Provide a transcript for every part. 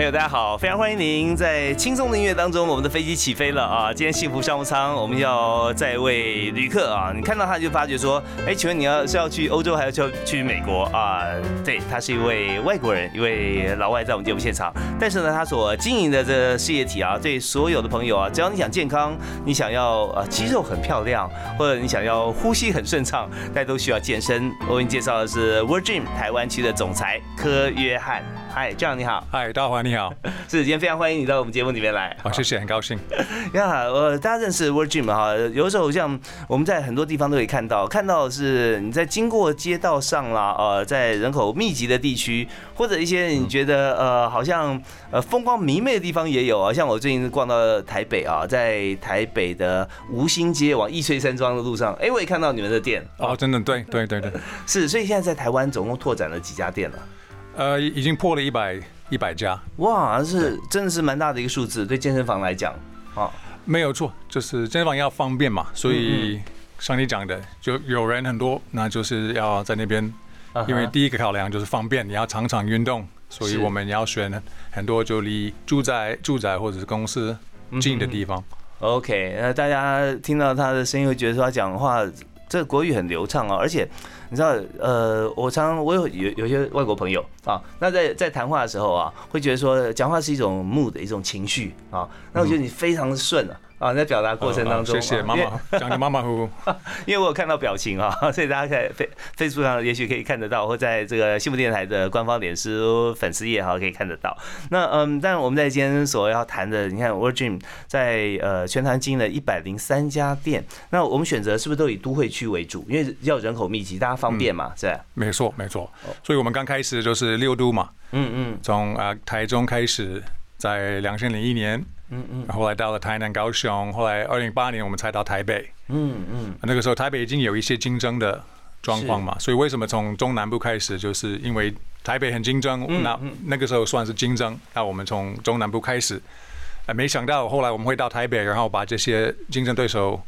朋友，大家好！非常欢迎您在轻松的音乐当中，我们的飞机起飞了啊！今天幸福商务舱，我们要在为旅客啊，你看到他就发觉说，哎，请问你要是要去欧洲，还是要去美国啊？对他是一位外国人，一位老外在我们节目现场，但是呢，他所经营的这事业体啊，对所有的朋友啊，只要你想健康，你想要呃肌肉很漂亮，或者你想要呼吸很顺畅，大家都需要健身。我给你介绍的是 Virgin 台湾区的总裁柯约翰。嗨，这样你好。嗨，大华你好。是，今天非常欢迎你到我们节目里面来。好，谢谢，很高兴。你好，呃，大家认识 Word Gym 哈？有时候像我们在很多地方都可以看到，看到是你在经过街道上啦，呃，在人口密集的地区，或者一些你觉得呃好像呃风光明媚的地方也有啊。像我最近逛到台北啊，在台北的吴兴街往易翠山庄的路上，哎，我也看到你们的店。哦，真的，对对对对。是，所以现在在台湾总共拓展了几家店了？呃，已经破了一百一百家，哇，是真的是蛮大的一个数字，对健身房来讲，啊，没有错，就是健身房要方便嘛，所以像你讲的，就有人很多，那就是要在那边，因为第一个考量就是方便，你要常常运动，所以我们要选很多就离住宅住宅或者是公司近的地方。OK，那大家听到他的声音会觉得说他讲话这个国语很流畅啊，而且。你知道，呃，我常常我有有有些外国朋友啊，那在在谈话的时候啊，会觉得说讲话是一种 mood 一种情绪啊，那我觉得你非常的顺啊。啊，在表达过程当中，谢谢妈妈讲的马马虎虎，因为我有看到表情啊，所以大家在飞 Facebook 上也许可以看得到，或在这个幸福电台的官方脸书粉丝页哈可以看得到。那嗯，但我们在今天所要谈的，你看 Virgin 在呃全台经营了一百零三家店，那我们选择是不是都以都会区为主？因为要人口密集，大家方便嘛，是吧？没错，没错。所以我们刚开始就是六都嘛，嗯嗯，从啊台中开始，在两千零一年。嗯嗯，后来到了台南、高雄，后来二零零八年我们才到台北。嗯嗯，那个时候台北已经有一些竞争的状况嘛，所以为什么从中南部开始，就是因为台北很竞争，那那个时候算是竞争，那我们从中南部开始，呃，没想到后来我们会到台北，然后把这些竞争对手。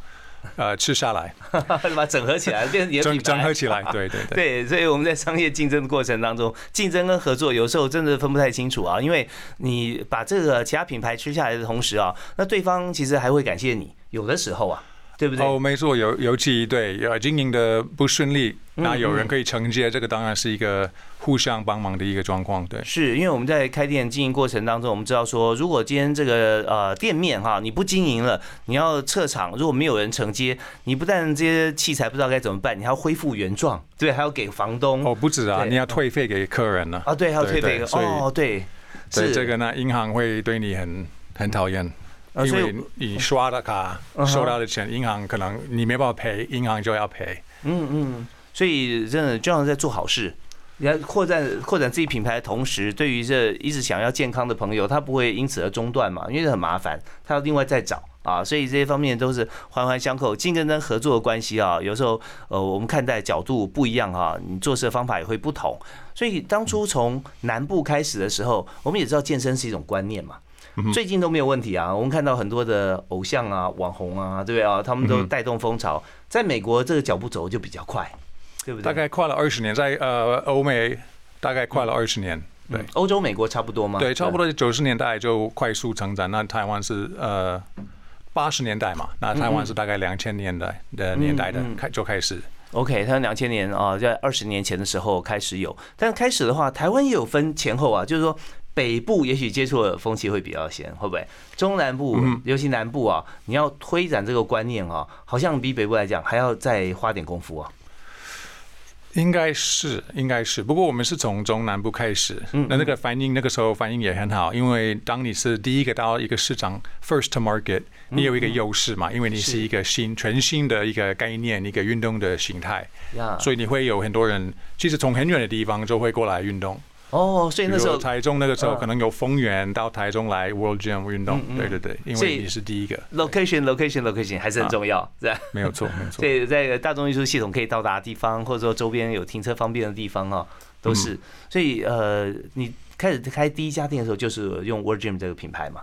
呃，吃下来，把它整合起来，变成整整合起来，对对对。对，所以我们在商业竞争的过程当中，竞争跟合作有时候真的分不太清楚啊。因为你把这个其他品牌吃下来的同时啊，那对方其实还会感谢你，有的时候啊。对不对？哦，没错，尤尤其对呃经营的不顺利，那有人可以承接，这个当然是一个互相帮忙的一个状况。对，是因为我们在开店经营过程当中，我们知道说，如果今天这个呃店面哈你不经营了，你要撤场，如果没有人承接，你不但这些器材不知道该怎么办，你还要恢复原状，对，还要给房东。哦，不止啊，你要退费给客人呢。啊，对，还要退费。哦，对，是这个呢，银行会对你很很讨厌。因为你刷的卡收到的钱，银行可能你没办法赔，银行就要赔。嗯嗯，所以真的就像在做好事，你要扩展扩展自己品牌的同时，对于这一直想要健康的朋友，他不会因此而中断嘛，因为很麻烦，他要另外再找啊。所以这些方面都是环环相扣，竞争跟合作的关系啊。有时候呃，我们看待角度不一样哈，你做事的方法也会不同。所以当初从南部开始的时候，我们也知道健身是一种观念嘛。最近都没有问题啊！我们看到很多的偶像啊、网红啊，对不对啊？他们都带动风潮。在美国，这个脚步走就比较快，对不对？大概快了二十年，在呃欧美大概快了二十年。对，欧洲、美国差不多吗？对，差不多九十年代就快速成长。那台湾是呃八十年代嘛？那台湾是大概两千年代的年代的开就开始。OK，他两千年啊，在二十年前的时候开始有，但开始的话，台湾也有分前后啊，就是说。北部也许接触的风气会比较先，会不会？中南部，尤其南部啊，你要推展这个观念啊，好像比北部来讲还要再花点功夫啊。应该是，应该是。不过我们是从中南部开始，那那个反应那个时候反应也很好，因为当你是第一个到一个市场，first to market，你有一个优势嘛，因为你是一个新全新的一个概念，一个运动的形态，所以你会有很多人，其实从很远的地方就会过来运动。哦，所以那时候台中那个时候可能有丰原到台中来 World Gym 运动，对对对，因为你是第一个 location location location 还是很重要，是吧？没有错，没有错。所以在大众运输系统可以到达的地方，或者说周边有停车方便的地方哦，都是。所以呃，你开始开第一家店的时候，就是用 World Gym 这个品牌嘛？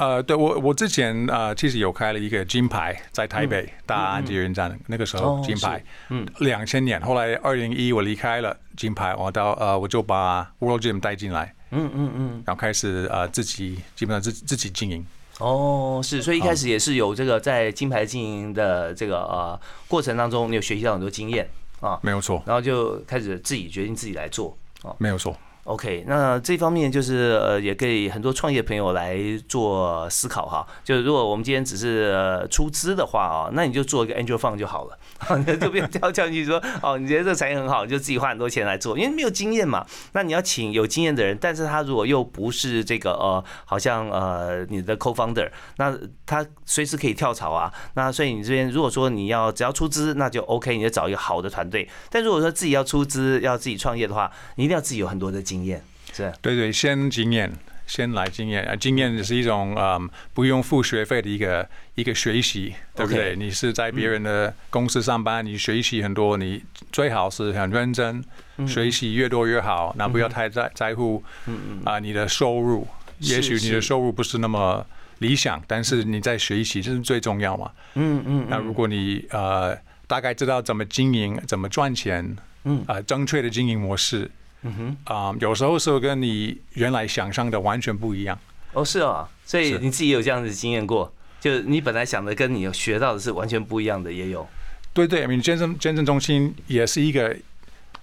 呃，对我我之前呃其实有开了一个金牌在台北大安捷运站，那个时候金牌，嗯，两千年，后来二零一我离开了金牌，我到呃我就把 World Gym 带进来，嗯嗯嗯，然后开始呃自己基本上自自己经营。哦，是，所以一开始也是有这个在金牌经营的这个呃过程当中，你有学习到很多经验啊，没有错，然后就开始自己决定自己来做啊，没有错。OK，那这方面就是呃，也给很多创业朋友来做思考哈。就是如果我们今天只是出资的话啊，那你就做一个 Angel Fund 就好了，就不要跳跳进去说哦，你觉得这产业很好，就自己花很多钱来做，因为没有经验嘛。那你要请有经验的人，但是他如果又不是这个呃，好像呃你的 Co-founder，那他随时可以跳槽啊。那所以你这边如果说你要只要出资，那就 OK，你就找一个好的团队。但如果说自己要出资要自己创业的话，你一定要自己有很多的。经验是，对对，先经验，先来经验啊！经验是一种嗯，不用付学费的一个一个学习，对不对？你是在别人的公司上班，你学习很多，你最好是很认真，学习越多越好。那不要太在在乎，嗯嗯啊，你的收入，也许你的收入不是那么理想，但是你在学习这是最重要嘛。嗯嗯。那如果你呃大概知道怎么经营，怎么赚钱，嗯啊，正确的经营模式。嗯哼啊，有时候是跟你原来想象的完全不一样。哦，是哦，所以你自己有这样子经验过，就你本来想的跟你学到的是完全不一样的，也有。对对，你健身健身中心也是一个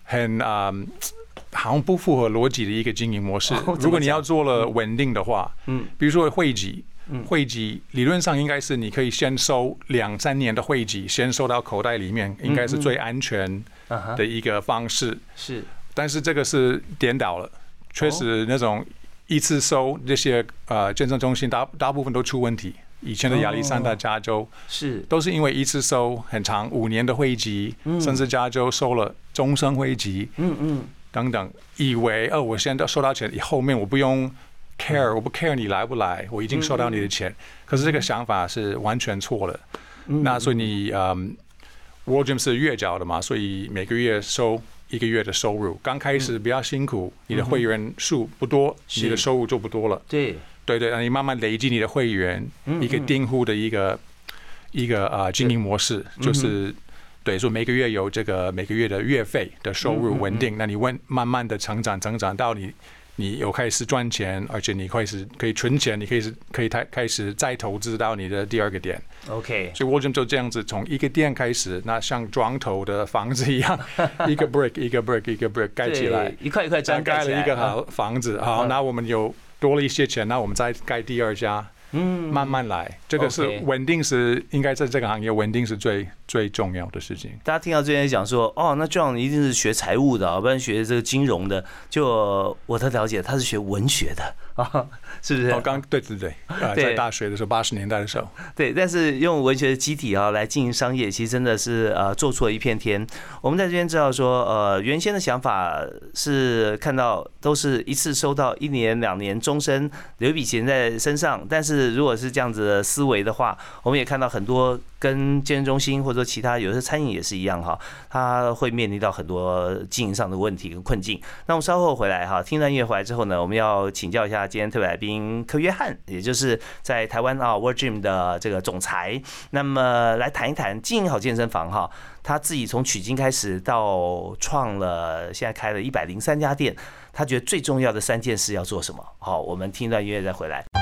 很啊，好像不符合逻辑的一个经营模式。如果你要做了稳定的话，嗯，比如说会籍，会籍理论上应该是你可以先收两三年的会籍，先收到口袋里面，应该是最安全的一个方式。是。但是这个是颠倒了，确实那种一次收这些呃健身中心大大部分都出问题。以前的亚历山大加州是都是因为一次收很长五年的会籍，甚至加州收了终身会籍，嗯嗯等等，以为哦我现在收到钱，后面我不用 care，我不 care 你来不来，我已经收到你的钱。可是这个想法是完全错了。那所以你嗯，World Gym 是月缴的嘛，所以每个月收。一个月的收入刚开始比较辛苦，你的会员数不多，你的收入就不多了。对。对对，你慢慢累积你的会员，一个订户的一个一个啊经营模式，就是对说每个月有这个每个月的月费的收入稳定，那你问慢慢的成长成长到你。你有开始赚钱，而且你开始可以存钱，你可以是可以开开始再投资到你的第二个店。OK，所以 a r 就这样子从一个店开始，那像砖头的房子一样，一个 brick 一个 brick 一个 brick 盖起来，一块一块砖盖了一个好房子。好，那我们有多了一些钱，那我们再盖第二家。嗯，慢慢来，这个是稳定是应该在这个行业稳定是最最重要的事情。大家听到这边讲说，哦，那 John 一定是学财务的，不然学这个金融的。就我的了解，他是学文学的啊，是不是？哦，刚对对对，啊在大学的时候，八十年代的时候，对。但是用文学的机体啊来经营商业，其实真的是呃做出了一片天。我们在这边知道说，呃，原先的想法是看到都是一次收到一年、两年、终身留一笔钱在身上，但是。是，如果是这样子的思维的话，我们也看到很多跟健身中心或者说其他有些餐饮也是一样哈，它会面临到很多经营上的问题跟困境。那我们稍后回来哈，听段音乐回来之后呢，我们要请教一下今天特别来宾柯约翰，也就是在台湾啊 World Gym 的这个总裁，那么来谈一谈经营好健身房哈，他自己从取经开始到创了现在开了一百零三家店，他觉得最重要的三件事要做什么？好，我们听一段音乐再回来。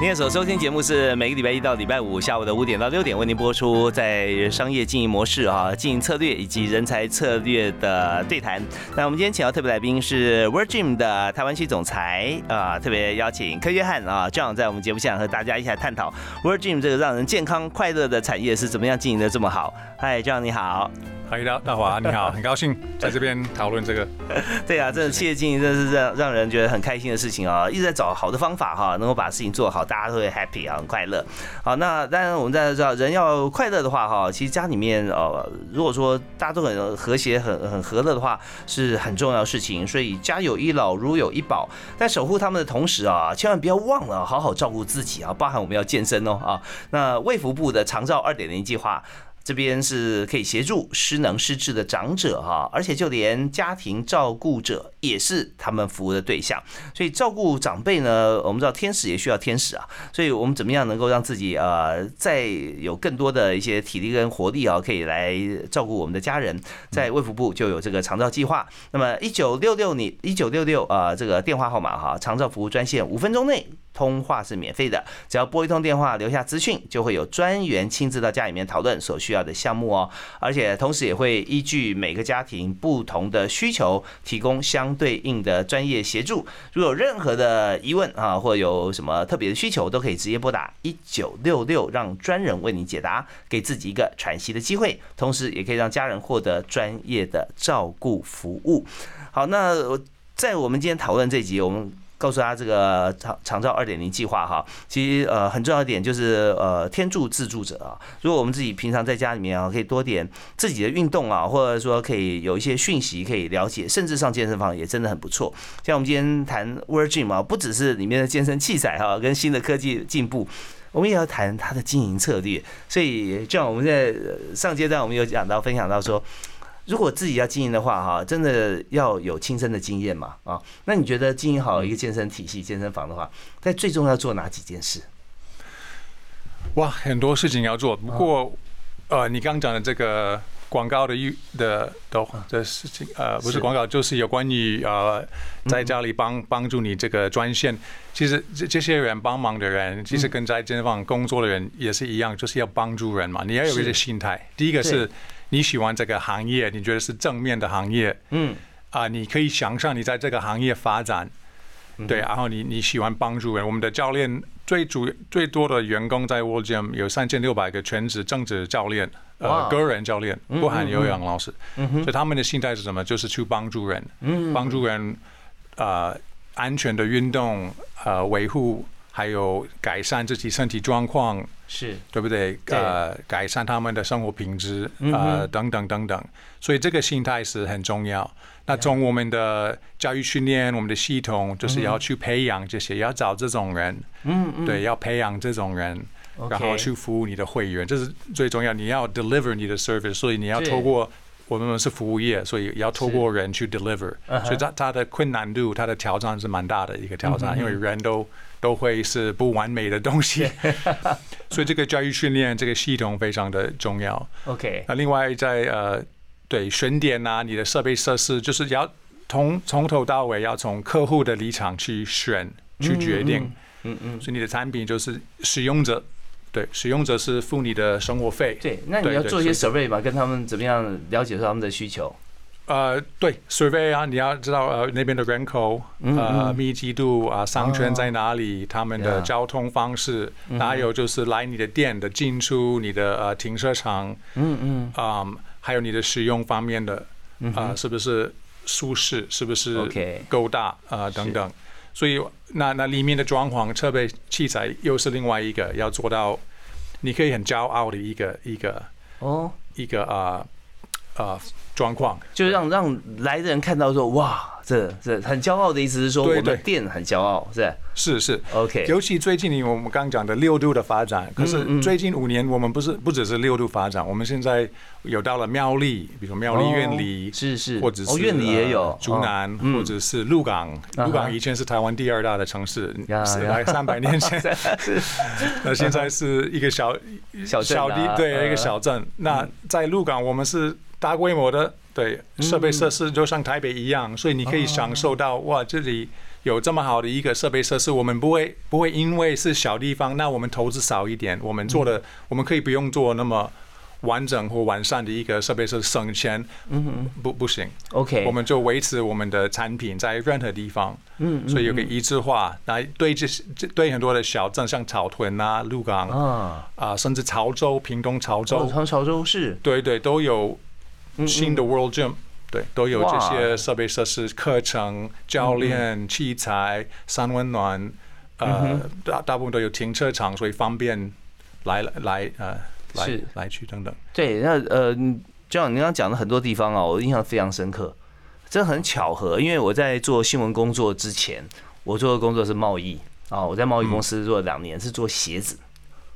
您所收听节目是每个礼拜一到礼拜五下午的五点到六点为您播出，在商业经营模式啊、经营策略以及人才策略的对谈。那我们今天请到特别来宾是 Virgin 的台湾区总裁啊，特别邀请柯约翰啊，这样在我们节目现场和大家一起来探讨 Virgin 这个让人健康快乐的产业是怎么样经营的这么好。嗨，这样你好。大大华，你好，很高兴在这边讨论这个。对啊，这企业经营真是让让人觉得很开心的事情啊，一直在找好的方法哈，能够把事情做好，大家都会 happy 啊，很快乐。好，那当然我们在知道，人要快乐的话哈，其实家里面呃，如果说大家都很和谐、很很和乐的话，是很重要的事情。所以家有一老，如有一宝，在守护他们的同时啊，千万不要忘了好好照顾自己啊，包含我们要健身哦啊。那卫福部的长照二点零计划。这边是可以协助失能失智的长者哈，而且就连家庭照顾者也是他们服务的对象。所以照顾长辈呢，我们知道天使也需要天使啊。所以我们怎么样能够让自己呃再有更多的一些体力跟活力啊，可以来照顾我们的家人？在卫福部就有这个长照计划。那么一九六六你一九六六啊这个电话号码哈，长照服务专线五分钟内。通话是免费的，只要拨一通电话，留下资讯，就会有专员亲自到家里面讨论所需要的项目哦。而且同时也会依据每个家庭不同的需求，提供相对应的专业协助。如有任何的疑问啊，或有什么特别的需求，都可以直接拨打一九六六，让专人为你解答，给自己一个喘息的机会，同时也可以让家人获得专业的照顾服务。好，那在我们今天讨论这集，我们。告诉他这个长长照二点零计划哈，其实呃很重要一点就是呃天助自助者啊。如果我们自己平常在家里面啊，可以多点自己的运动啊，或者说可以有一些讯息可以了解，甚至上健身房也真的很不错。像我们今天谈 Virgin 啊，不只是里面的健身器材哈，跟新的科技进步，我们也要谈它的经营策略。所以这样我们在上阶段我们有讲到分享到说。如果自己要经营的话，哈，真的要有亲身的经验嘛，啊，那你觉得经营好一个健身体系、健身房的话，在最重要做哪几件事？哇，很多事情要做。不过，呃，你刚讲的这个广告的预的的的事情，呃，不是广告，就是有关于呃，在家里帮帮助你这个专线。其实这这些人帮忙的人，其实跟在健身房工作的人也是一样，就是要帮助人嘛。你要有一些心态。第一个是。你喜欢这个行业，你觉得是正面的行业，嗯，啊，你可以想象你在这个行业发展，对，然后你你喜欢帮助人。我们的教练最主最多的员工在 World Gym 有三千六百个全职正职教练，呃，个人教练不含有氧老师，所以他们的心态是什么？就是去帮助人，帮助人，呃，安全的运动，呃，维护。还有改善自己身体状况，是对不对？呃，改善他们的生活品质，呃，等等等等。所以这个心态是很重要。那从我们的教育训练，我们的系统就是要去培养这些，要找这种人，嗯嗯，对，要培养这种人，然后去服务你的会员，这是最重要。你要 deliver 你的 service，所以你要透过我们是服务业，所以要透过人去 deliver。所以它它的困难度，它的挑战是蛮大的一个挑战，因为人都。都会是不完美的东西，所以这个教育训练这个系统非常的重要。OK，那另外在呃，对选点啊，你的设备设施，就是要从从头到尾要从客户的立场去选去决定。嗯嗯，所以你的产品就是使用者，对使用者是付你的生活费。对，那你要做一些 survey 嘛，跟他们怎么样了解他们的需求。呃，对，survey 啊，你要知道呃那边的人口，呃密集度啊，商圈在哪里，他们的交通方式，还有就是来你的店的进出，你的呃停车场，嗯嗯，啊，还有你的使用方面的，啊，是不是舒适，是不是够大啊等等，所以那那里面的装潢设备器材又是另外一个要做到，你可以很骄傲的一个一个哦。一个啊啊。状况。就是让让来的人看到说哇，这这很骄傲的意思是说我们店很骄傲，是。是是，OK。尤其最近我们刚讲的六度的发展，可是最近五年我们不是不只是六度发展，我们现在有到了苗栗，比如苗栗院里是。是，或者是院里也有竹南，或者是鹿港，鹿港以前是台湾第二大的城市，来三百年前，那现在是一个小小小地，对一个小镇。那在鹿港我们是。大规模的对，设备设施就像台北一样，所以你可以享受到哇，这里有这么好的一个设备设施，我们不会不会因为是小地方，那我们投资少一点，我们做的我们可以不用做那么完整或完善的一个设备设施省钱，嗯哼，不不行，OK，我们就维持我们的产品在任何地方，嗯，所以有个一致化，来对这些对很多的小镇，像草屯啊、鹿港啊。啊，甚至潮州、屏东潮州，潮潮州市，对对都有。新的 World Gym，对，都有这些设备设施、课程、教练、器材、三温暖，呃，大大部分都有停车场，所以方便来来呃来来去等等。对，那呃，就像你刚刚讲的很多地方啊，我印象非常深刻，真的很巧合，因为我在做新闻工作之前，我做的工作是贸易啊，我在贸易公司做了两年，是做鞋子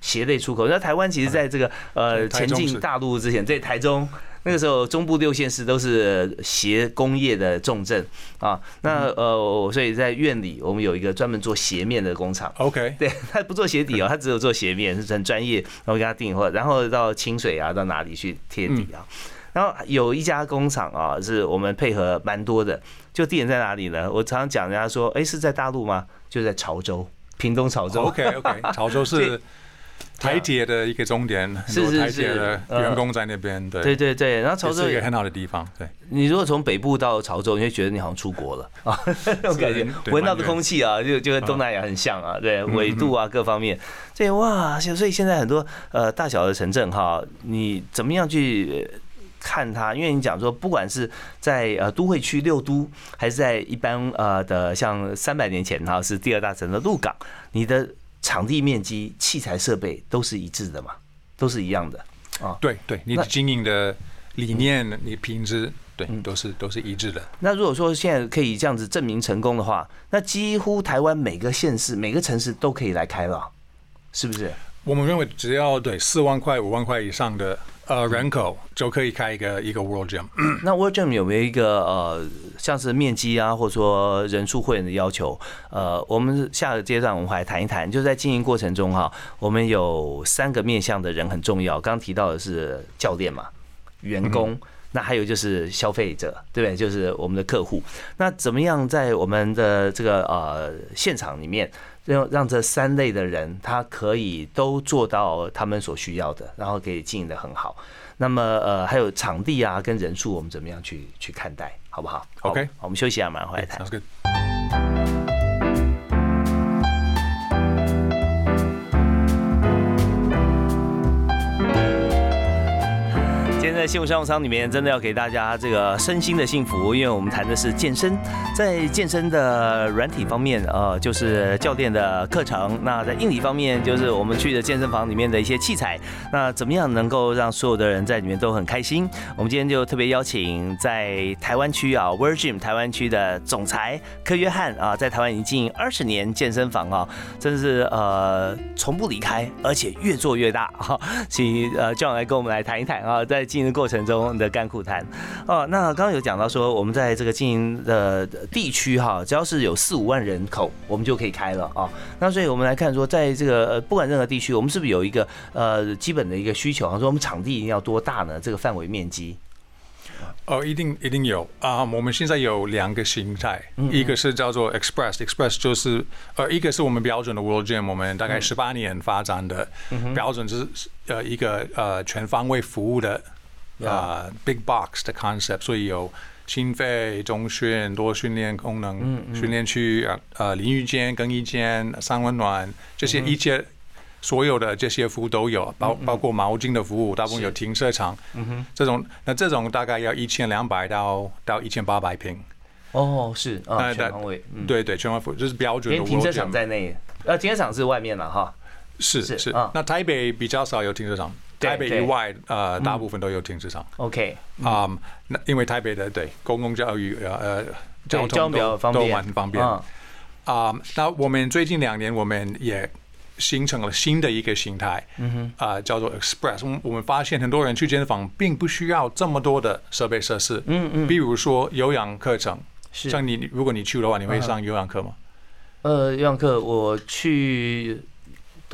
鞋类出口。那台湾其实在这个呃前进大陆之前，在台中。那个时候，中部六县市都是鞋工业的重镇啊。那呃，所以在院里，我们有一个专门做鞋面的工厂。OK，对他不做鞋底哦，他只有做鞋面，是很专业。然后给他订货，然后到清水啊，到哪里去贴底啊？然后有一家工厂啊，是我们配合蛮多的。就地点在哪里呢？我常常讲，人家说，哎，是在大陆吗？就在潮州，屏东潮州。OK，OK，潮州是。台铁的一个终点，很多台铁的员工在那边。对对对对，然后潮州是一个很好的地方。对，你如果从北部到潮州，你会觉得你好像出国了 啊，那种感觉，闻到的空气啊，就就跟东南亚很像啊。对，纬度啊各方面，这哇，所以现在很多呃大小的城镇哈，你怎么样去看它？因为你讲说，不管是在呃都会区六都，还是在一般呃的像三百年前哈是第二大城的鹿港，你的。场地面积、器材设备都是一致的嘛，都是一样的啊。对对，你经营的理念、你品质，对，都是都是一致的。那如果说现在可以这样子证明成功的话，那几乎台湾每个县市、每个城市都可以来开了，是不是？我们认为只要对四万块、五万块以上的。呃，人口就可以开一个一个 World Gym。那 World Gym 有没有一个呃，像是面积啊，或者说人数会员的要求？呃，我们下个阶段我们还谈一谈。就在经营过程中哈，我们有三个面向的人很重要。刚提到的是教练嘛，员工，那还有就是消费者，对不对？就是我们的客户。那怎么样在我们的这个呃现场里面？让让这三类的人，他可以都做到他们所需要的，然后可以经营的很好。那么呃，还有场地啊，跟人数，我们怎么样去去看待，好不好？OK，我们休息一下，马上回来谈。在幸福商务舱里面，真的要给大家这个身心的幸福，因为我们谈的是健身，在健身的软体方面，呃，就是教练的课程；那在硬体方面，就是我们去的健身房里面的一些器材。那怎么样能够让所有的人在里面都很开心？我们今天就特别邀请在台湾区啊，Virgin 台湾区的总裁柯约翰啊，在台湾已经经营二十年健身房啊，真是呃从不离开，而且越做越大哈。请呃叫来跟我们来谈一谈啊，在经营。过程中的甘苦谈哦，那刚刚有讲到说，我们在这个经营的地区哈，只要是有四五万人口，我们就可以开了啊。那所以我们来看说，在这个不管任何地区，我们是不是有一个呃基本的一个需求？说我们场地一定要多大呢？这个范围面积？哦，一定一定有啊！我们现在有两个形态，一个是叫做 Express，Express 就是呃，一个是我们标准的 World Gym，我们大概十八年发展的标准，就是呃一个呃全方位服务的。啊，big box 的 concept，所以有心肺、中训、多训练功能训练区啊，呃，淋浴间、更衣间、三温暖这些一切所有的这些服务都有，包包括毛巾的服务，大部分有停车场。嗯哼，这种那这种大概要一千两百到到一千八百平。哦，是啊，全方位。对对，全方位就是标准的。连停车场在内，呃，停车场是外面了哈。是是，那台北比较少有停车场。台北以外，呃，大部分都有停车场。OK，啊，那因为台北的对公共教育呃呃交通都都蛮方便。啊，那我们最近两年，我们也形成了新的一个形态，嗯哼，啊，叫做 Express。我们我们发现很多人去健身房并不需要这么多的设备设施，嗯嗯，比如说有氧课程，像你如果你去的话，你会上有氧课吗？呃，有氧课我去。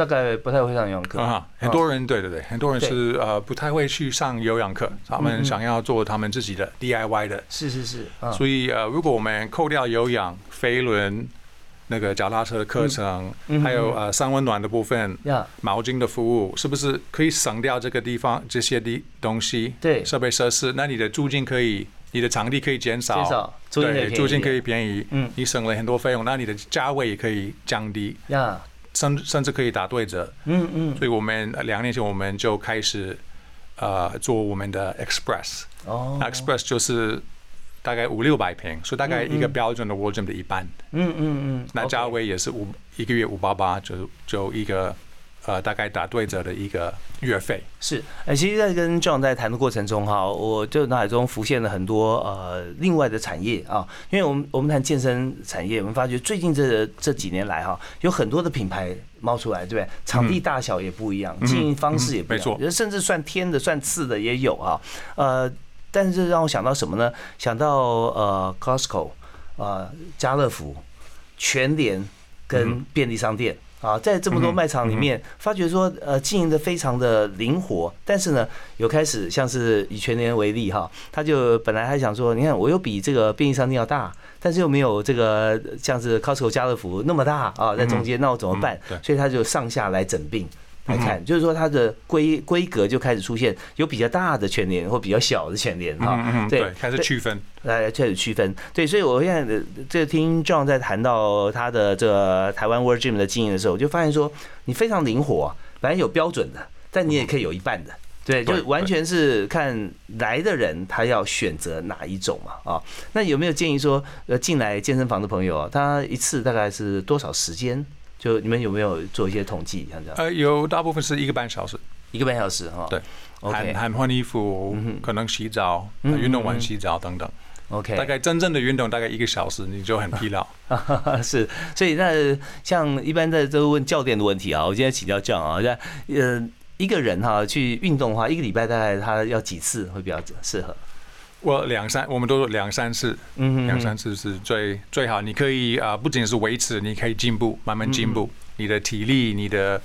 大概不太会上游泳课。啊，很多人对对对，很多人是呃不太会去上游泳课，他们想要做他们自己的 DIY 的，是是是，所以呃如果我们扣掉有氧、飞轮、那个脚踏车的课程，还有呃三温暖的部分、毛巾的服务，是不是可以省掉这个地方这些的东西？对，设备设施，那你的租金可以，你的场地可以减少，减少，对，租金可以便宜，嗯，你省了很多费用，那你的价位也可以降低，呀。甚甚至可以打对折，嗯嗯，所以我们两年前我们就开始，呃，做我们的 Express，哦，Express 就是大概五六百平，所以大概一个标准的 w o r d r o 的一半，嗯嗯嗯，那价位也是五一个月五八八，就就一个。呃，大概打对折的一个月费是。哎，其实，在跟 John 在谈的过程中哈，我就脑海中浮现了很多呃另外的产业啊。因为我们我们谈健身产业，我们发觉最近这这几年来哈，有很多的品牌冒出来，对不对？场地大小也不一样，经营方式也不一样，甚至算天的、算次的也有啊。呃，但是让我想到什么呢？想到呃，Costco 啊，家乐福、全联跟便利商店。啊，在这么多卖场里面，发觉说，呃，经营的非常的灵活，但是呢，有开始像是以全年为例哈，他就本来还想说，你看我又比这个便利商店要大，但是又没有这个像是 Costco 家乐福那么大啊，在中间，那我怎么办？所以他就上下来整并。来看，就是说它的规规格就开始出现有比较大的全联或比较小的全联哈，对，开始区分，来开始区分，对，所以我现在这听 John 在谈到他的这个台湾 World Gym 的经营的时候，我就发现说你非常灵活，反正有标准的，但你也可以有一半的，对，就完全是看来的人他要选择哪一种嘛啊，那有没有建议说呃进来健身房的朋友啊，他一次大概是多少时间？就你们有没有做一些统计？像这样？呃，有大部分是一个半小时，一个半小时哈。对，喊喊换衣服，可能洗澡，运动完洗澡等等。OK，大概真正的运动大概一个小时，你就很疲劳。是，所以那像一般在都问教练的问题啊，我今天请教教啊，像呃一个人哈去运动的话，一个礼拜大概他要几次会比较适合？我两三，我们都两三次，两三次是最最好。你可以啊，不仅是维持，你可以进步，慢慢进步。你的体力、你的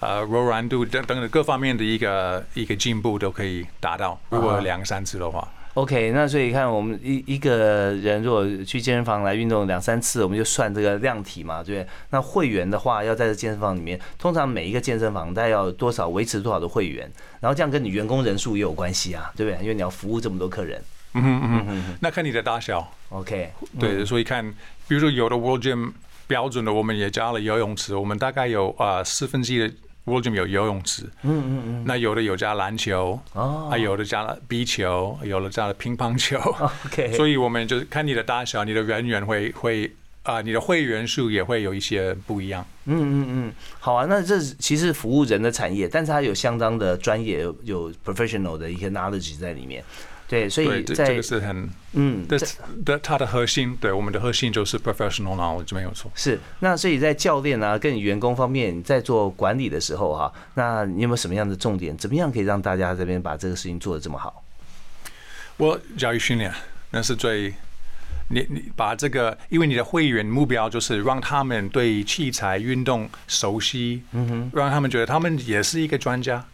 呃柔软度等等等各方面的一个一个进步都可以达到。如果两三次的话，OK。那所以看我们一一个人如果去健身房来运动两三次，我们就算这个量体嘛，对不对？那会员的话，要在这健身房里面，通常每一个健身房大概要多少维持多少的会员，然后这样跟你员工人数也有关系啊，对不对？因为你要服务这么多客人。嗯嗯嗯，那看你的大小，OK，对，所以看，比如说有的 World Gym 标准的，我们也加了游泳池，我们大概有啊四分之一的有游泳池，嗯嗯嗯，那有的有加篮球，哦，啊有的加了壁球，有的加了乒乓球，OK，所以我们就是看你的大小，你的人员会会啊，你的会员数也会有一些不一样。嗯嗯嗯，好啊，那这其实服务人的产业，但是它有相当的专业，有 professional 的一些 knowledge 在里面。对，所以这这个是很嗯，的的它的核心，对我们的核心就是 professional knowledge 没有错。是，那所以在教练啊跟员工方面在做管理的时候哈，那你有没有什么样的重点？怎么样可以让大家这边把这个事情做得这么好？我教育训练那是最，你你把这个，因为你的会员目标就是让他们对器材运动熟悉，嗯哼，让他们觉得他们也是一个专家。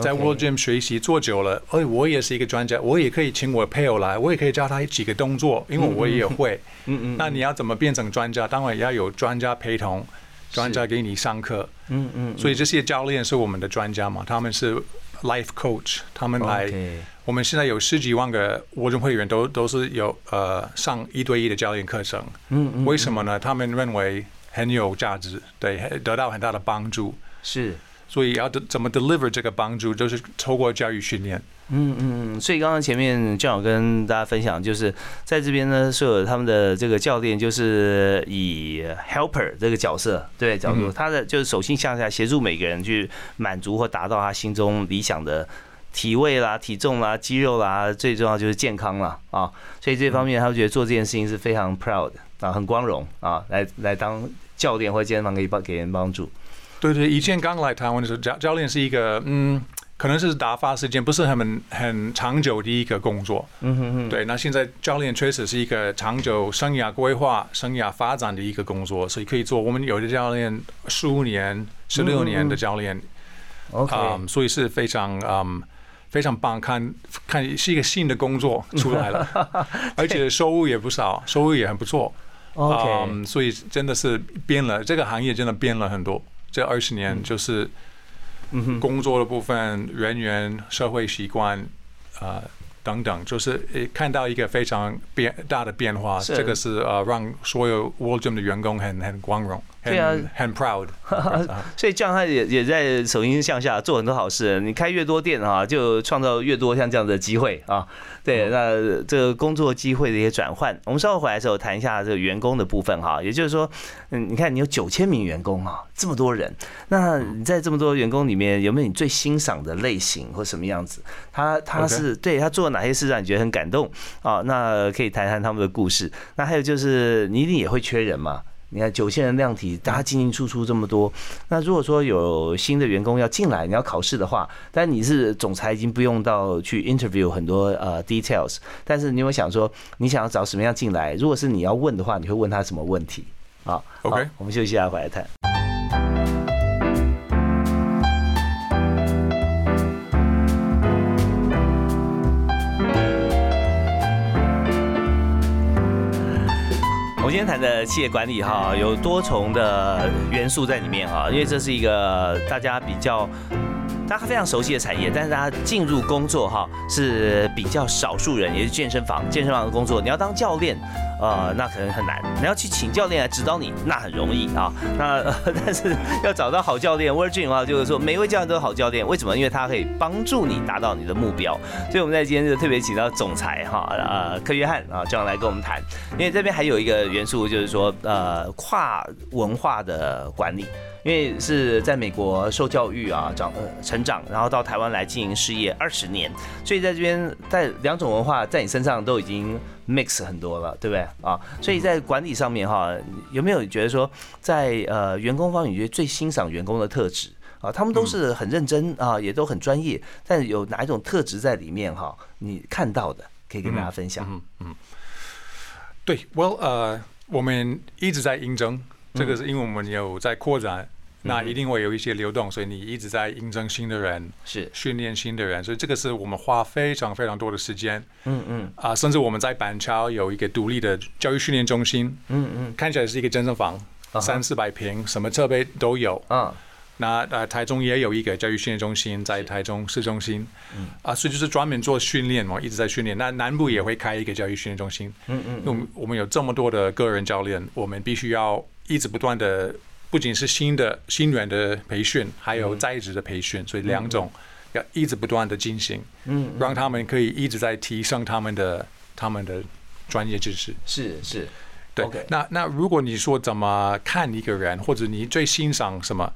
在 World Gym 学习做久了，哎，我也是一个专家，我也可以请我配偶来，我也可以教他几个动作，因为我也会。嗯嗯。那你要怎么变成专家？当然要有专家陪同，专家给你上课。嗯嗯。所以这些教练是我们的专家嘛？他们是 Life Coach，他们来。我们现在有十几万个 World Gym 会员，都都是有呃上一对一的教练课程。嗯嗯。为什么呢？他们认为很有价值，对，得到很大的帮助。是。所以要怎么 deliver 这个帮助，就是透过教育训练。嗯嗯，所以刚刚前面正好跟大家分享，就是在这边呢，所有他们的这个教练就是以 helper 这个角色，对角度，他的就是手心向下协助每个人去满足或达到他心中理想的体位啦、体重啦、肌肉啦，最重要就是健康啦啊。所以这方面他觉得做这件事情是非常 proud 啊，很光荣啊，来来当教练或健身房可以帮给人帮助。对对，以前刚来台湾的时候，教教练是一个嗯，可能是打发时间，不是很很长久的一个工作。嗯哼哼。对，那现在教练确实是一个长久生涯规划、生涯发展的一个工作，所以可以做。我们有的教练十五年、十六年的教练，OK，所以是非常嗯非常棒，看看是一个新的工作出来了，而且收入也不少，收入也很不错，OK，所以真的是变了，这个行业真的变了很多，这二十年就是工作的部分、人员、社会习惯啊。等等，就是看到一个非常变大的变化，这个是呃让所有 World Gym 的员工很很光荣，很很 proud。所以这样他也也在手心向下做很多好事。你开越多店啊，就创造越多像这样的机会啊。对，那这个工作机会的一些转换，我们稍后回来的时候谈一下这个员工的部分哈。也就是说，嗯，你看你有九千名员工啊，这么多人，那你在这么多员工里面，有没有你最欣赏的类型或什么样子？他他是对他做哪些事让你觉得很感动啊？那可以谈谈他们的故事。那还有就是，你一定也会缺人嘛？你看九千人量体，大家进进出出这么多，那如果说有新的员工要进来，你要考试的话，但你是总裁，已经不用到去 interview 很多呃 details，但是你有想说，你想要找什么样进来？如果是你要问的话，你会问他什么问题？好，OK，我们休息一下，回来谈。今天谈的企业管理哈，有多重的元素在里面哈，因为这是一个大家比较。大家非常熟悉的产业，但是大家进入工作哈是比较少数人，也是健身房，健身房的工作，你要当教练，呃，那可能很难。你要去请教练来指导你，那很容易啊。那但是要找到好教练，Virgin 的话就是说，每一位教练都是好教练，为什么？因为他可以帮助你达到你的目标。所以我们在今天就特别请到总裁哈，呃，柯约翰啊，这样来跟我们谈。因为这边还有一个元素，就是说，呃，跨文化的管理。因为是在美国受教育啊，长呃成长，然后到台湾来经营事业二十年，所以在这边在两种文化在你身上都已经 mix 很多了，对不对啊？所以在管理上面哈，有没有觉得说在呃员工方面，你觉得最欣赏员工的特质啊？他们都是很认真啊，也都很专业，但有哪一种特质在里面哈？你看到的可以跟大家分享。嗯嗯，对，Well 呃，我们一直在应征。这个是因为我们有在扩展，那一定会有一些流动，所以你一直在应征新的人，是训练新的人，所以这个是我们花非常非常多的时间。嗯嗯，啊，甚至我们在板桥有一个独立的教育训练中心。嗯嗯，看起来是一个健身房，三四百平，什么设备都有。啊。那呃，台中也有一个教育训练中心，在台中市中心，啊，所以就是专门做训练嘛，一直在训练。那南部也会开一个教育训练中心，嗯嗯，我们我们有这么多的个人教练，我们必须要一直不断的，不仅是新的新人的培训，还有在职的培训，所以两种要一直不断的进行，嗯，让他们可以一直在提升他们的他们的专业知识。是是，对。那那如果你说怎么看一个人，或者你最欣赏什么？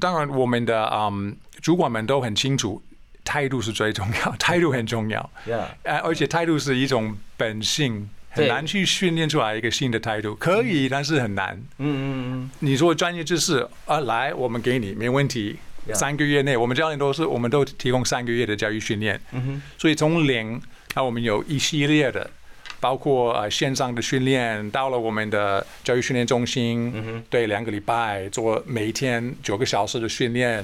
当然，我们的嗯主管们都很清楚，态度是最重要，态度很重要。Yeah，而且态度是一种本性，很难去训练出来一个新的态度。可以，但是很难。嗯嗯嗯。你说专业知识啊，来，我们给你没问题。三个月内，我们教练都是，我们都提供三个月的教育训练。嗯哼。所以从零，那我们有一系列的。包括呃线上的训练，到了我们的教育训练中心，嗯对两个礼拜做每一天九个小时的训练，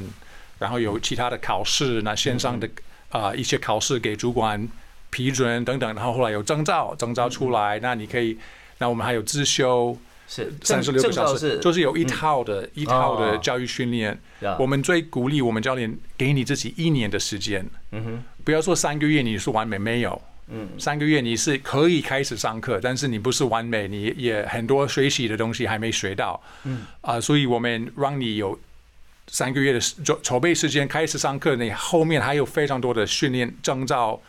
然后有其他的考试，那线上的啊一些考试给主管批准等等，然后后来有证照，证照出来，那你可以，那我们还有自修是三十六个小时，就是有一套的一套的教育训练。我们最鼓励我们教练给你自己一年的时间，嗯哼，不要说三个月你是完美没有。嗯，三个月你是可以开始上课，但是你不是完美，你也很多学习的东西还没学到。嗯，啊，所以我们让你有三个月的筹筹备时间开始上课，你后面还有非常多的训练证照。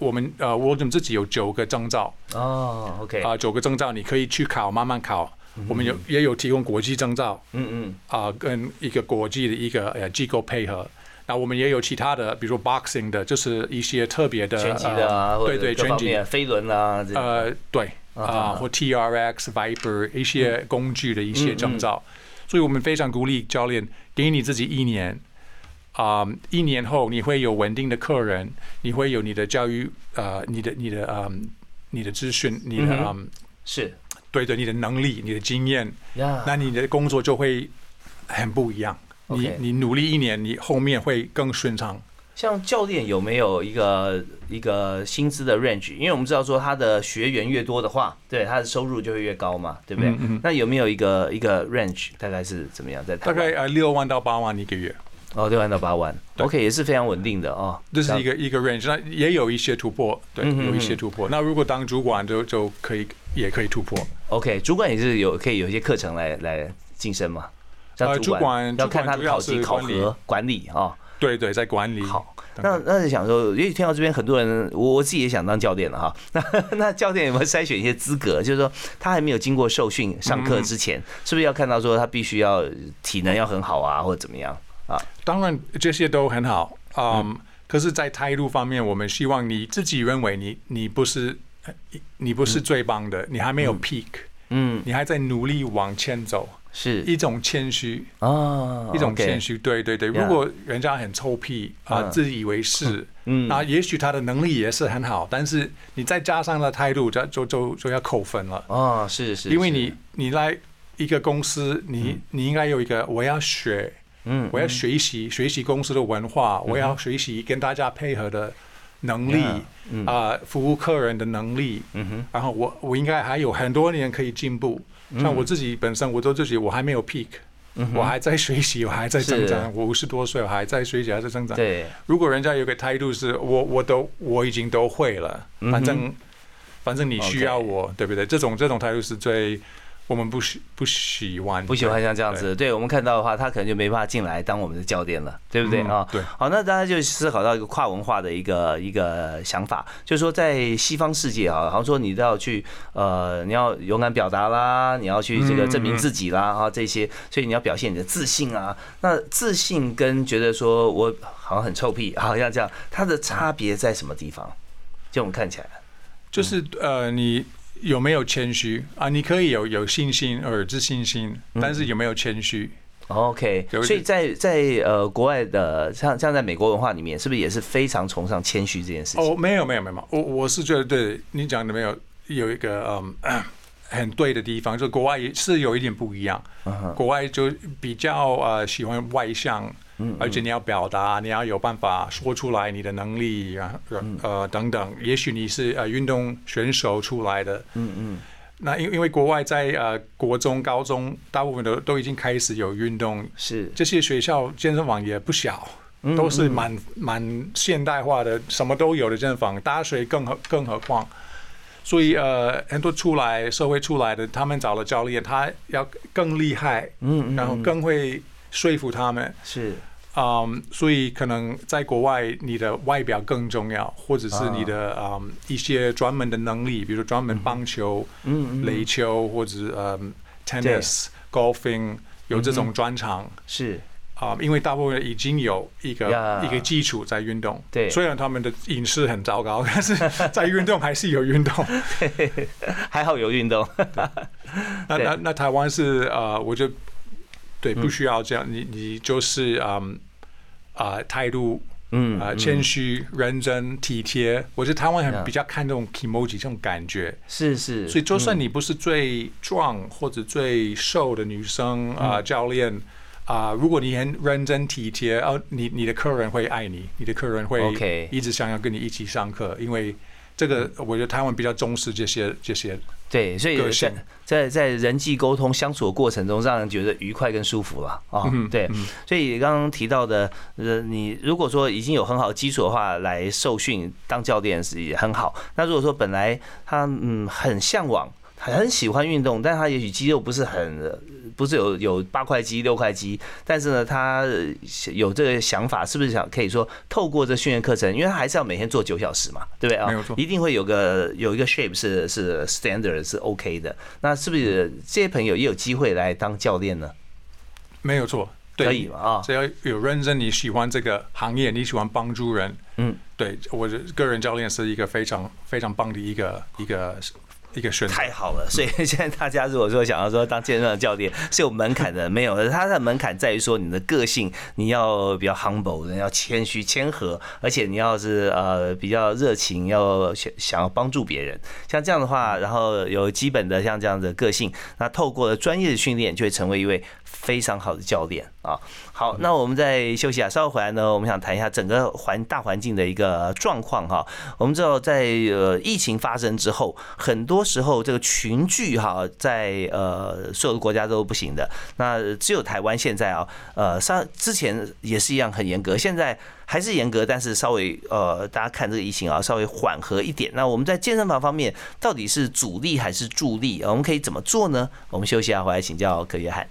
我们呃，我们自己有九个证照。哦，OK，啊，九个证照你可以去考，慢慢考。我们有也有提供国际证照。嗯嗯，啊，跟一个国际的一个呃机构配合。那我们也有其他的，比如说 boxing 的，就是一些特别的拳击的啊，对对，拳击、飞轮啊，呃，对啊，或 TRX、Viper 一些工具的一些证照，所以我们非常鼓励教练给你自己一年啊，一年后你会有稳定的客人，你会有你的教育呃，你的你的嗯，你的资讯，你的嗯，是对对，你的能力，你的经验，那你的工作就会很不一样。你你努力一年，你后面会更顺畅。像教练有没有一个一个薪资的 range？因为我们知道说他的学员越多的话，对他的收入就会越高嘛，对不对？那有没有一个一个 range？大概是怎么样？在大概呃六万到八万一个月。哦，六万到八万，OK，也是非常稳定的哦。这是一个一个 range，那也有一些突破，对，有一些突破。那如果当主管就就可以也可以突破。OK，主管也是有可以有一些课程来来晋升嘛？呃，主管要看他的考级考核管理啊。对对，在管理。好，那那就想说，因为听到这边很多人，我我自己也想当教练了哈。那那教练有没有筛选一些资格？就是说，他还没有经过受训上课之前，是不是要看到说他必须要体能要很好啊，或者怎么样啊？当然这些都很好啊。可是，在态度方面，我们希望你自己认为你你不是你不是最棒的，你还没有 peak，嗯，你还在努力往前走。是。一种谦虚。啊，一种谦虚。对对对，如果人家很臭屁啊，自以为是，嗯，那也许他的能力也是很好，但是你再加上了态度，就就就就要扣分了。啊。是是，因为你你来一个公司，你你应该有一个我要学，嗯，我要学习学习公司的文化，我要学习跟大家配合的能力啊，服务客人的能力，嗯哼，然后我我应该还有很多年可以进步。像我自己本身，我都自己我还没有 peak，我还在学习，我还在增长。我五十多岁，我还在学习，还在增长。对，如果人家有个态度是我，我都我已经都会了，反正反正你需要我，对不对？这种这种态度是最。我们不喜不喜欢不喜欢像这样子，对我们看到的话，他可能就没办法进来当我们的教练了，对不对啊？对。好，那大家就思考到一个跨文化的一个一个想法，就是说在西方世界啊，好像说你都要去呃，你要勇敢表达啦，你要去这个证明自己啦啊这些，所以你要表现你的自信啊。那自信跟觉得说我好像很臭屁，好像这样，它的差别在什么地方？就我们看起来，就是呃你。有没有谦虚啊？你可以有有信心或者自信心，但是有没有谦虚？OK，所以在在呃国外的像像在美国文化里面，是不是也是非常崇尚谦虚这件事情？哦，没有没有没有，我我是觉得对你讲的没有有一个嗯很对的地方，就国外也是有一点不一样，国外就比较呃喜欢外向。而且你要表达，你要有办法说出来你的能力啊，呃等等。也许你是呃运动选手出来的，嗯嗯。那因因为国外在呃国中、高中，大部分都都已经开始有运动，是这些学校健身房也不小，都是蛮蛮现代化的，什么都有的健身房。大学更何更何况，所以呃很多出来社会出来的，他们找了教练，他要更厉害，嗯嗯，然后更会说服他们，是。嗯，所以可能在国外，你的外表更重要，或者是你的嗯一些专门的能力，比如说专门棒球、嗯垒球或者嗯 tennis、golfing 有这种专长。是啊，因为大部分人已经有一个一个基础在运动，对，虽然他们的饮食很糟糕，但是在运动还是有运动，还好有运动。那那那台湾是呃，我就。对，不需要这样。你你就是嗯啊态度，嗯啊谦虚、认真、体贴。我觉得台湾很比较看这种 emoji 这种感觉。是是。所以就算你不是最壮或者最瘦的女生啊，教练啊，如果你很认真体贴，哦，你你的客人会爱你，你的客人会一直想要跟你一起上课，因为。这个我觉得台湾比较重视这些这些，对，所以在在在人际沟通相处的过程中，让人觉得愉快跟舒服了啊。对，所以刚刚提到的，呃，你如果说已经有很好的基础的话，来受训当教练是也很好。那如果说本来他嗯很向往。很喜欢运动，但他也许肌肉不是很，不是有有八块肌六块肌，但是呢，他有这个想法，是不是想可以说透过这训练课程，因为他还是要每天做九小时嘛，对不对啊？没有错，一定会有个有一个 shape 是是 standard 是 OK 的。那是不是这些朋友也有机会来当教练呢？没有错，对可以嘛啊？只要有认真，你喜欢这个行业，你喜欢帮助人，嗯，对我的个人教练是一个非常非常棒的一个一个。太好了，所以现在大家如果说想要说当健身的教练是有门槛的，没有，它的门槛在于说你的个性，你要比较 humble，人要谦虚谦和，而且你要是呃比较热情，要想想要帮助别人，像这样的话，然后有基本的像这样的个性，那透过了专业的训练就会成为一位非常好的教练。啊。好，那我们再休息啊，稍后回来呢，我们想谈一下整个环大环境的一个状况哈。我们知道，在呃疫情发生之后，很多时候这个群聚哈，在呃所有的国家都不行的。那只有台湾现在啊，呃上之前也是一样很严格，现在还是严格，但是稍微呃大家看这个疫情啊，稍微缓和一点。那我们在健身房方面到底是主力还是助力？我们可以怎么做呢？我们休息一下，回来请教柯约翰。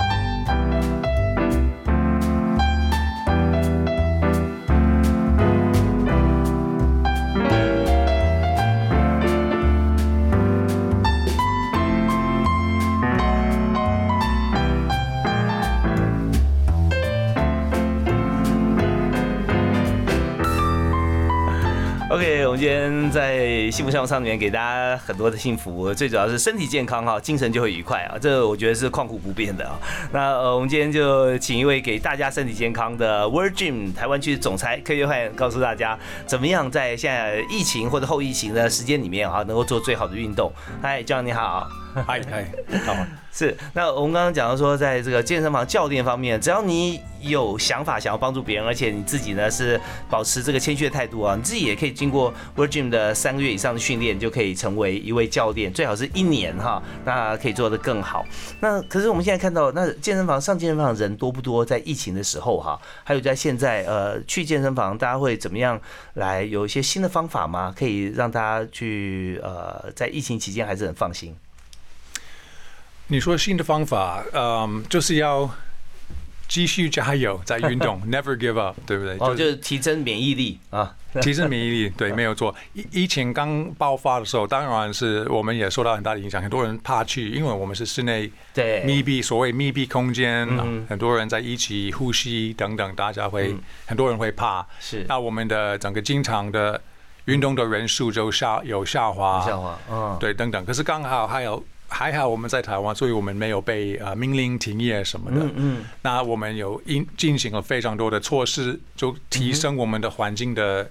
今天在幸福生活舱里面给大家很多的幸福，最主要是身体健康哈，精神就会愉快啊，这我觉得是旷古不变的啊。那呃，我们今天就请一位给大家身体健康的 World Gym 台湾区总裁柯约翰，告诉大家怎么样在现在疫情或者后疫情的时间里面啊，能够做最好的运动。嗨，John 你好。嗨嗨，好，是。那我们刚刚讲到说，在这个健身房教练方面，只要你有想法想要帮助别人，而且你自己呢是保持这个谦虚的态度啊，你自己也可以经过 Gym 的三个月以上的训练，就可以成为一位教练，最好是一年哈，那可以做得更好。那可是我们现在看到，那健身房上健身房人多不多？在疫情的时候哈，还有在现在呃去健身房，大家会怎么样来有一些新的方法吗？可以让大家去呃在疫情期间还是很放心。你说新的方法，嗯，就是要继续加油，在运动，Never give up，对不对？哦，就是提升免疫力啊，提升免疫力，对，没有错。疫疫情刚爆发的时候，当然是我们也受到很大的影响，很多人怕去，因为我们是室内对密闭，所谓密闭空间，很多人在一起呼吸等等，大家会很多人会怕。是，那我们的整个经常的运动的人数就下有下滑，下滑，嗯，对，等等。可是刚好还有。还好我们在台湾，所以我们没有被呃命令停业什么的。嗯嗯。那我们有进进行了非常多的措施，就提升我们的环境的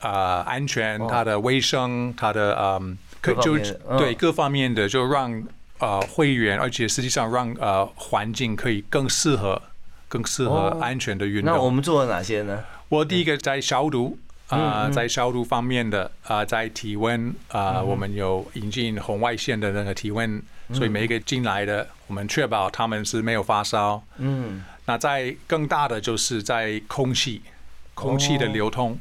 啊安全，它的卫生，它的嗯，就对各方面的，就让呃会员，而且实际上让呃环境可以更适合、更适合安全的运动。那我们做了哪些呢？我第一个在消毒。啊，在消毒方面的啊，在体温啊，我们有引进红外线的那个体温，所以每一个进来的，我们确保他们是没有发烧。嗯，那在更大的就是在空气，空气的流通，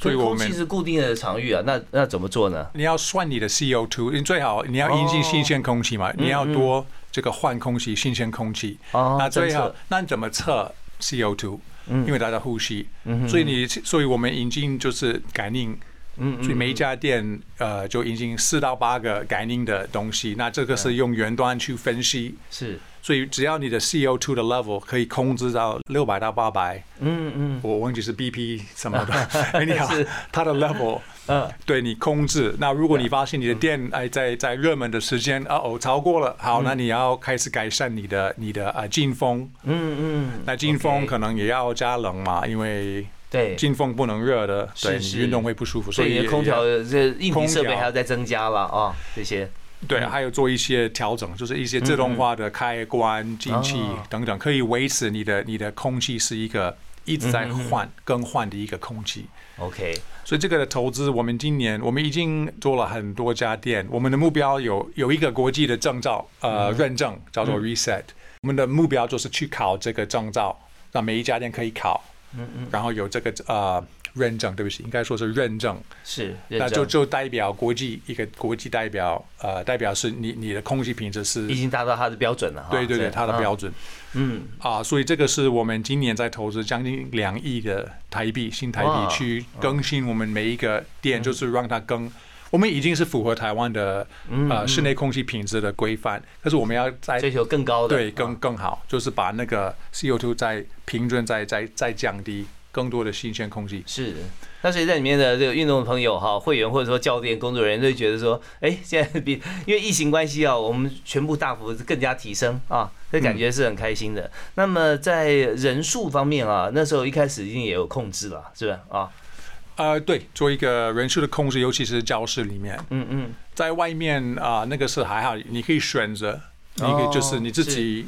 所以空气是固定的场域啊，那那怎么做呢？你要算你的 CO2，你最好你要引进新鲜空气嘛，你要多这个换空气，新鲜空气。哦，那最好，那你怎么测 CO2？因为大家呼吸，所以你，所以我们引进就是感应，所以每一家店呃就引进四到八个感应的东西，那这个是用远端去分析，是，所以只要你的 CO2 的 level 可以控制到六百到八百，嗯嗯，我忘记是 BP 什么的，哎你好，它的 level。嗯，对你控制。那如果你发现你的电哎在在热门的时间啊哦超过了，好，那你要开始改善你的你的啊进风。嗯嗯。那进风可能也要加冷嘛，因为对进风不能热的，对你运动会不舒服。所以空调这硬体设备还要再增加了啊，这些。对，还有做一些调整，就是一些自动化的开关、进气等等，可以维持你的你的空气是一个一直在换更换的一个空气。OK。所以这个的投资，我们今年我们已经做了很多家店。我们的目标有有一个国际的证照，呃，认证叫做 Reset。我们的目标就是去考这个证照，让每一家店可以考。嗯嗯。然后有这个呃。认证，对不起，应该说是认证，是，那就就代表国际一个国际代表，呃，代表是你你的空气品质是已经达到它的标准了，对对对，它的标准，嗯，啊，所以这个是我们今年在投资将近两亿的台币新台币去更新我们每一个店，就是让它更，我们已经是符合台湾的呃室内空气品质的规范，但是我们要在追求更高的，对，更更好，就是把那个 CO2 再平均再再再降低。更多的新鲜空气。是，那所以在里面的这个运动的朋友哈，会员或者说教练、工作人员都觉得说，哎，现在比因为疫情关系啊，我们全部大幅更加提升啊，这感觉是很开心的。那么在人数方面啊，那时候一开始一定也有控制了，是不是啊？呃，对，做一个人数的控制，尤其是教室里面，嗯嗯，在外面啊，那个是还好，你可以选择，你可以就是你自己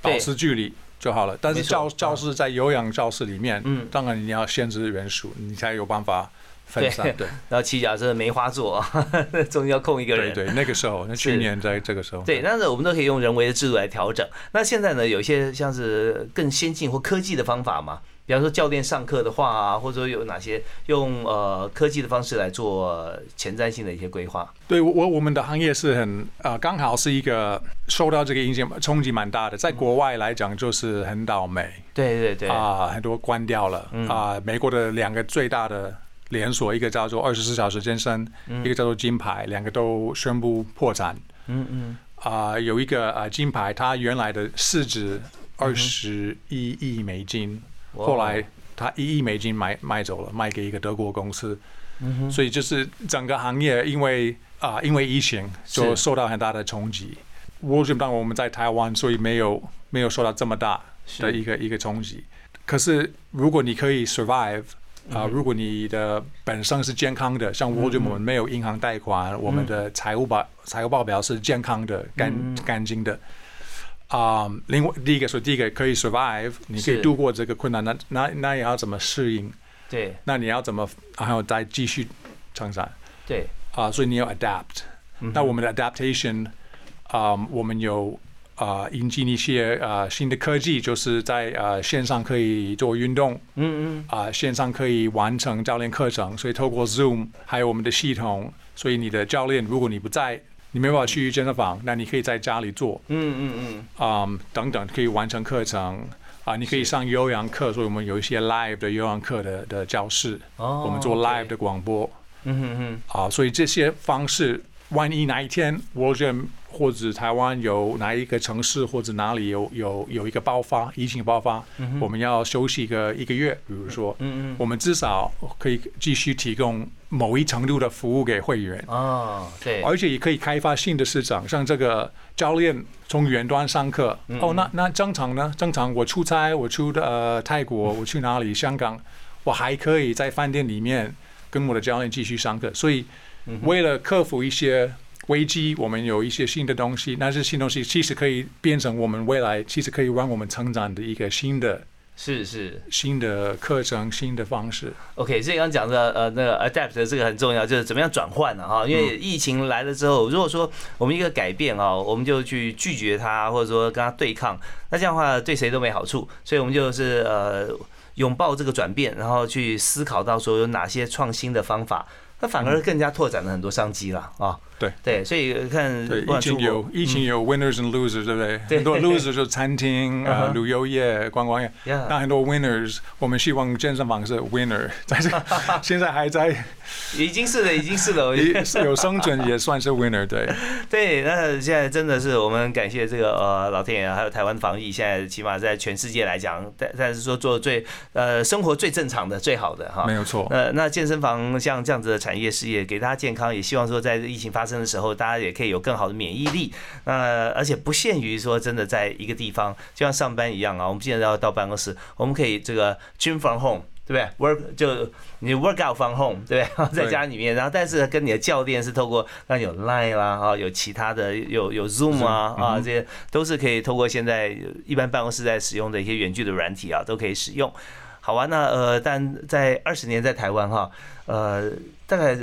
保持距离。就好了。但是教教室在有氧教室里面，嗯，当然你要限制人数，你才有办法分散。对，然后骑脚车梅花座，中间要空一个人。对对，那个时候，那去年在这个时候。对，但是我们都可以用人为的制度来调整。那现在呢，有一些像是更先进或科技的方法嘛？比方说教练上课的话啊，或者说有哪些用呃科技的方式来做前瞻性的一些规划？对我我们的行业是很呃刚好是一个受到这个影响冲击蛮大的，在国外来讲就是很倒霉。对对对啊，很多关掉了啊。美国的两个最大的连锁，一个叫做二十四小时健身，一个叫做金牌，两个都宣布破产。嗯嗯啊，有一个啊金牌，它原来的市值二十一亿美金。后来他一亿美金买卖走了，卖给一个德国公司，所以就是整个行业因为啊因为疫情就受到很大的冲击。我觉得我们在台湾，所以没有没有受到这么大的一个一个冲击。可是如果你可以 survive 啊，如果你的本身是健康的，像我觉得我们没有银行贷款，我们的财务报财务报表是健康的、干干净的。啊，另外第一个说，第一个可以 survive，你可以度过这个困难，那那那也要怎么适应？对，那你要怎么，然后再继续成长？对，啊，所以你要 adapt。那我们的 adaptation，啊，我们有啊引进一些啊新的科技，就是在啊线上可以做运动，嗯嗯，啊线上可以完成教练课程，所以透过 Zoom，还有我们的系统，所以你的教练如果你不在。你没办法去健身房，那你可以在家里做，嗯嗯嗯，啊等等，可以完成课程啊，你可以上有氧课，所以我们有一些 live 的有氧课的的教室，我们做 live 的广播，嗯哼哼，啊，所以这些方式，万一哪一天我觉得。或者台湾有哪一个城市或者哪里有有有一个爆发疫情爆发，我们要休息一个一个月，比如说，我们至少可以继续提供某一程度的服务给会员而且也可以开发新的市场，像这个教练从远端上课，哦，那那正常呢？正常我出差，我出的呃泰国，我去哪里？香港，我还可以在饭店里面跟我的教练继续上课，所以为了克服一些。危机，我们有一些新的东西，那些新东西其实可以变成我们未来其实可以让我们成长的一个新的，是是新的课程、新的方式。OK，所以刚刚讲的呃，那个 adapt 这个很重要，就是怎么样转换呢？哈，因为疫情来了之后，如果说我们一个改变啊，我们就去拒绝它，或者说跟它对抗，那这样的话对谁都没好处。所以我们就是呃拥抱这个转变，然后去思考到说有哪些创新的方法。那反而更加拓展了很多商机了啊！对对，所以看疫情有疫情有 winners and losers，对不对？很多 losers 就是餐厅 啊、旅游业、观光业。那很多 winners，我们希望健身房是 winner，但是 现在还在，已经是了，已经是了，有生存也算是 winner，对。对，那现在真的是我们感谢这个呃老天爷，还有台湾防疫，现在起码在全世界来讲，但但是说做最呃生活最正常的、最好的哈，没有错。呃，那健身房像这样子的产业事业，给大家健康，也希望说在疫情发生的时候，大家也可以有更好的免疫力。那而且不限于说真的在一个地方，就像上班一样啊，我们现在要到办公室，我们可以这个 gym from home，对不对？work 就你 work out from home，对不对？在家里面，然后但是跟你的教练是透过那有 line 啦啊，有其他的有有 zoom 啊啊，这些都是可以透过现在一般办公室在使用的一些远距的软体啊，都可以使用。好啊，那呃，但在二十年在台湾哈，呃，大概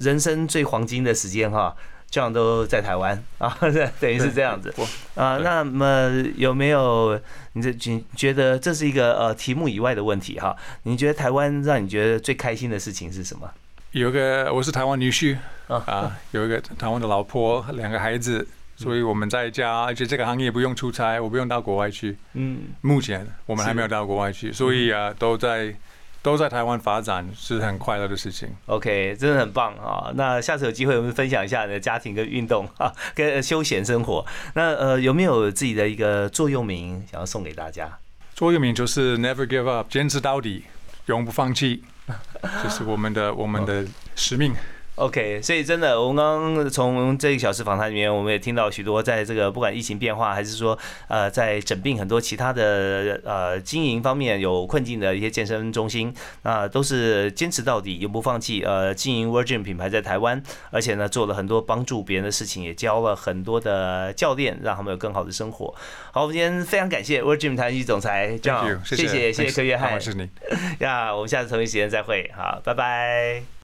人生最黄金的时间哈，这样都在台湾 啊，等于是这样子啊。那么有没有你这觉觉得这是一个呃题目以外的问题哈？你觉得台湾让你觉得最开心的事情是什么？有个我是台湾女婿啊，有一个台湾的老婆，两个孩子。所以我们在家，而且这个行业不用出差，我不用到国外去。嗯，目前我们还没有到国外去，所以啊，都在都在台湾发展，是很快乐的事情。OK，真的很棒啊！那下次有机会我们分享一下你的家庭跟运动啊，跟休闲生活。那呃，有没有自己的一个座右铭想要送给大家？座右铭就是 Never give up，坚持到底，永不放弃，这是我们的我们的使命。OK，所以真的，我们刚刚从这一小时访谈里面，我们也听到许多在这个不管疫情变化，还是说呃在诊病很多其他的呃经营方面有困境的一些健身中心，那都是坚持到底，永不放弃。呃，经营 Virgin 品牌在台湾，而且呢做了很多帮助别人的事情，也教了很多的教练，让他们有更好的生活。好，我们今天非常感谢 Virgin 台区总裁 John，谢谢谢谢柯约翰，是你呀，我们下次同一时间再会，好，拜拜。